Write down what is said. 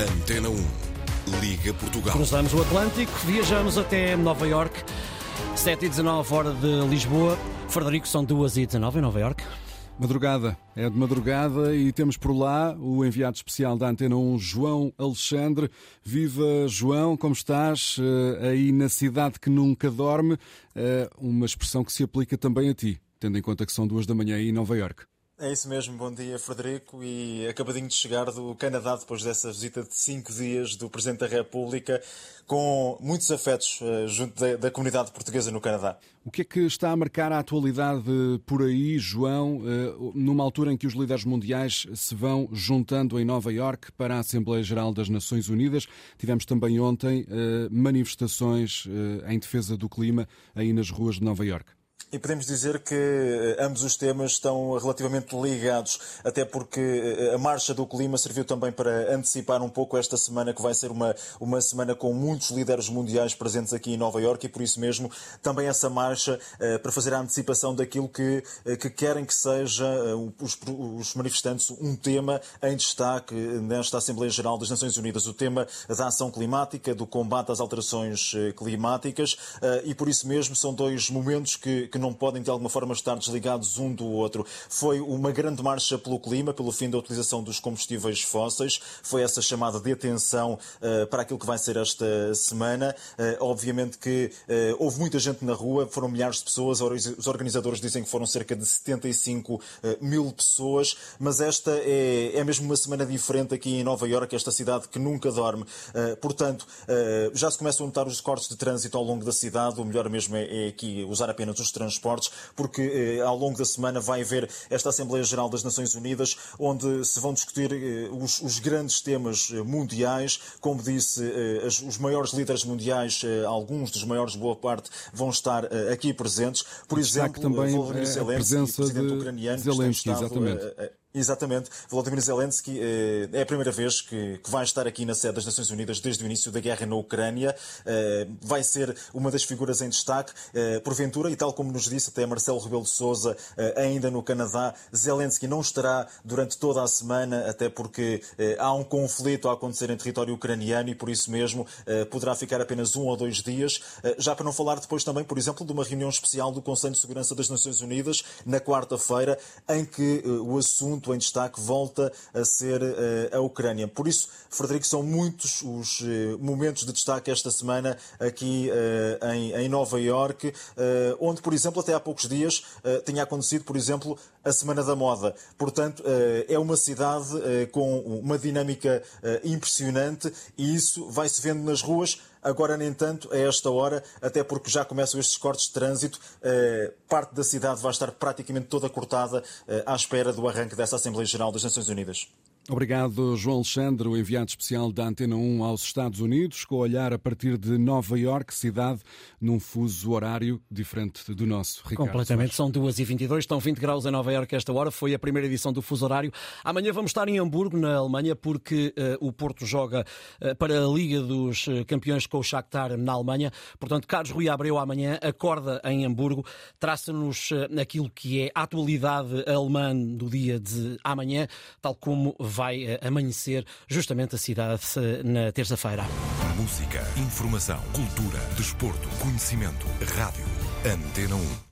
Antena 1. Liga Portugal. Cruzamos o Atlântico, viajamos até Nova York, 7 e 19 hora de Lisboa. Frederico, são 2 e 19 em Nova York. Madrugada, é de madrugada e temos por lá o enviado especial da Antena 1, João Alexandre. Viva João, como estás? Uh, aí na cidade que nunca dorme, uh, uma expressão que se aplica também a ti, tendo em conta que são duas da manhã aí em Nova York. É isso mesmo, bom dia Frederico e acabadinho de chegar do Canadá depois dessa visita de cinco dias do Presidente da República com muitos afetos uh, junto da, da, comunidade portuguesa no Canadá. O que é que está a marcar a atualidade por aí, João, uh, numa altura em que os líderes mundiais se vão juntando em Nova Iorque para a Assembleia Geral das Nações Unidas? Tivemos também ontem uh, manifestações em defesa do clima aí nas ruas de Nova Iorque. E podemos dizer que eh, ambos os temas estão relativamente ligados, até porque eh, a marcha do clima serviu também para antecipar um pouco esta semana, que vai ser uma, uma semana com muitos líderes mundiais presentes aqui em Nova Iorque, e por isso mesmo também essa marcha eh, para fazer a antecipação daquilo que, que querem que seja os, os manifestantes um tema em destaque nesta Assembleia Geral das Nações Unidas, o tema da ação climática, do combate às alterações climáticas, e por isso mesmo são dois momentos que, que não podem de alguma forma estar desligados um do outro. Foi uma grande marcha pelo clima, pelo fim da utilização dos combustíveis fósseis, foi essa chamada de atenção uh, para aquilo que vai ser esta semana. Uh, obviamente que uh, houve muita gente na rua, foram milhares de pessoas, os organizadores dizem que foram cerca de 75 mil pessoas, mas esta é, é mesmo uma semana diferente aqui em Nova Iorque, esta cidade que nunca dorme. portanto, já se começam a notar os cortes de trânsito ao longo da cidade, o melhor mesmo é, é aqui usar apenas os transportes transportes, porque eh, ao longo da semana vai haver esta Assembleia Geral das Nações Unidas, onde se vão discutir eh, os, os grandes temas eh, mundiais. Como disse, os maiores líderes mundiais, alguns dos maiores, boa parte, vão estar aqui presentes. Por exemplo, também Volodymyr Zelensky, a presença presidente de ucraniano, Zelensky, exatamente. Exatamente. Volodymyr Zelensky eh, é a primeira vez que, vai estar aqui na sede das Nações Unidas desde o início da guerra na Ucrânia. Eh, vai ser uma das figuras em destaque. Eh, porventura, e tal como nos disse até Marcelo Rebelo de Sousa, ainda no Canadá, Zelensky não estará durante toda a semana, até porque há um conflito a acontecer em território ucraniano e por isso mesmo poderá ficar apenas um ou dois dias. Já para não falar depois também, por exemplo, de uma reunião especial do Conselho de Segurança das Nações Unidas na quarta-feira, em que o assunto em destaque volta a ser eh, a Ucrânia. Por isso, Frederico, são muitos os eh, momentos de destaque esta semana aqui eh, em, Nova Iorque, onde, por exemplo, até há poucos dias tinha acontecido, por exemplo, a Semana da Moda. Portanto, é uma cidade com uma dinâmica impressionante e isso vai-se vendo nas ruas. Agora, nem tanto, a esta hora, até porque já começam estes cortes de trânsito, eh, parte da cidade vai estar praticamente toda cortada eh, à espera do arranque dessa Assembleia Geral das Nações Unidas. Obrigado, João Alexandre, o enviado especial da Antena 1 aos Estados Unidos, com o olhar a partir de Nova York, cidade num fuso horário diferente do nosso. Ricardo Completamente, Soares. são 2h22, estão 20 graus em Nova York esta hora, foi a primeira edição do fuso horário. Amanhã vamos estar em Hamburgo, na Alemanha, porque uh, o Porto joga uh, para a Liga dos eh, Campeões com o Shakhtar na Alemanha. Portanto, Carlos Rui Abreu amanhã acorda em Hamburgo, traça-nos uh, aquilo que é a atualidade alemã do dia de amanhã, tal como vai eh, amanhecer justamente a cidade eh, na terça-feira. Música, informação, cultura, desporto, conhecimento, rádio. Antena 1.